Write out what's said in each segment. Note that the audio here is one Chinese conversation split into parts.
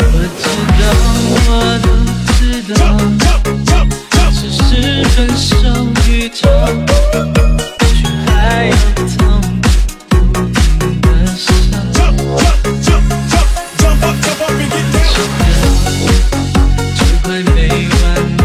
我知道我都知道只是分手预兆却还要讨你不停的笑真的只怪没完没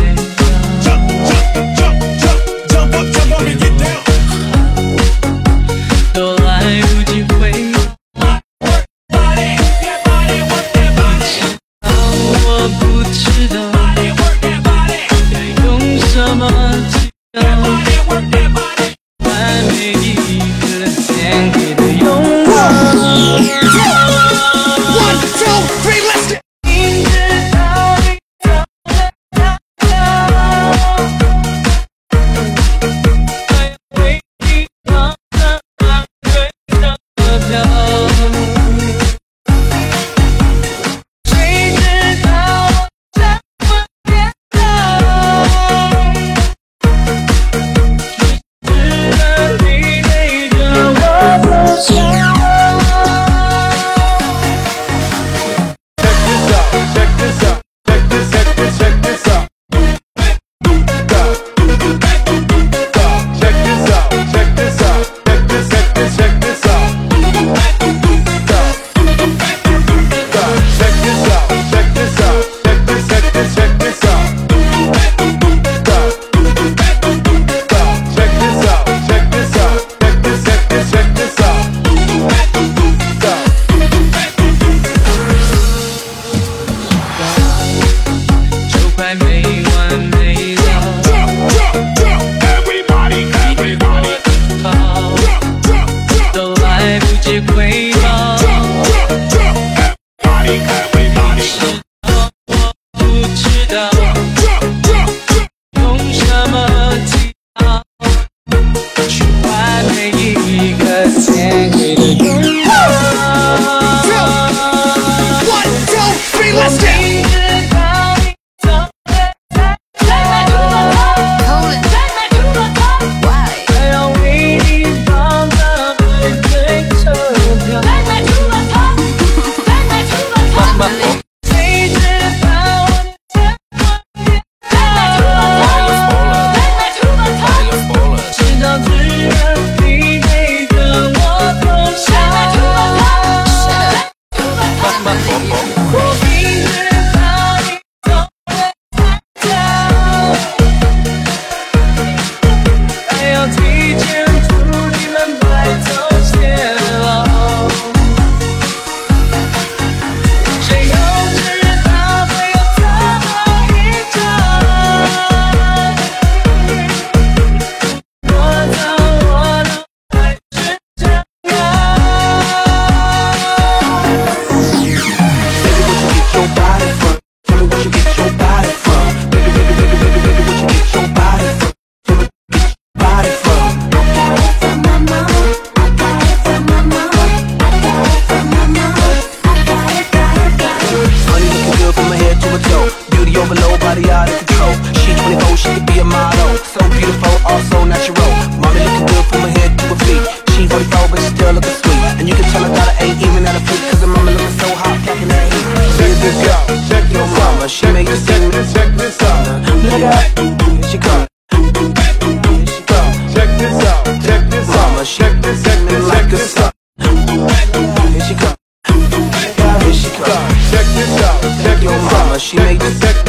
she made the deck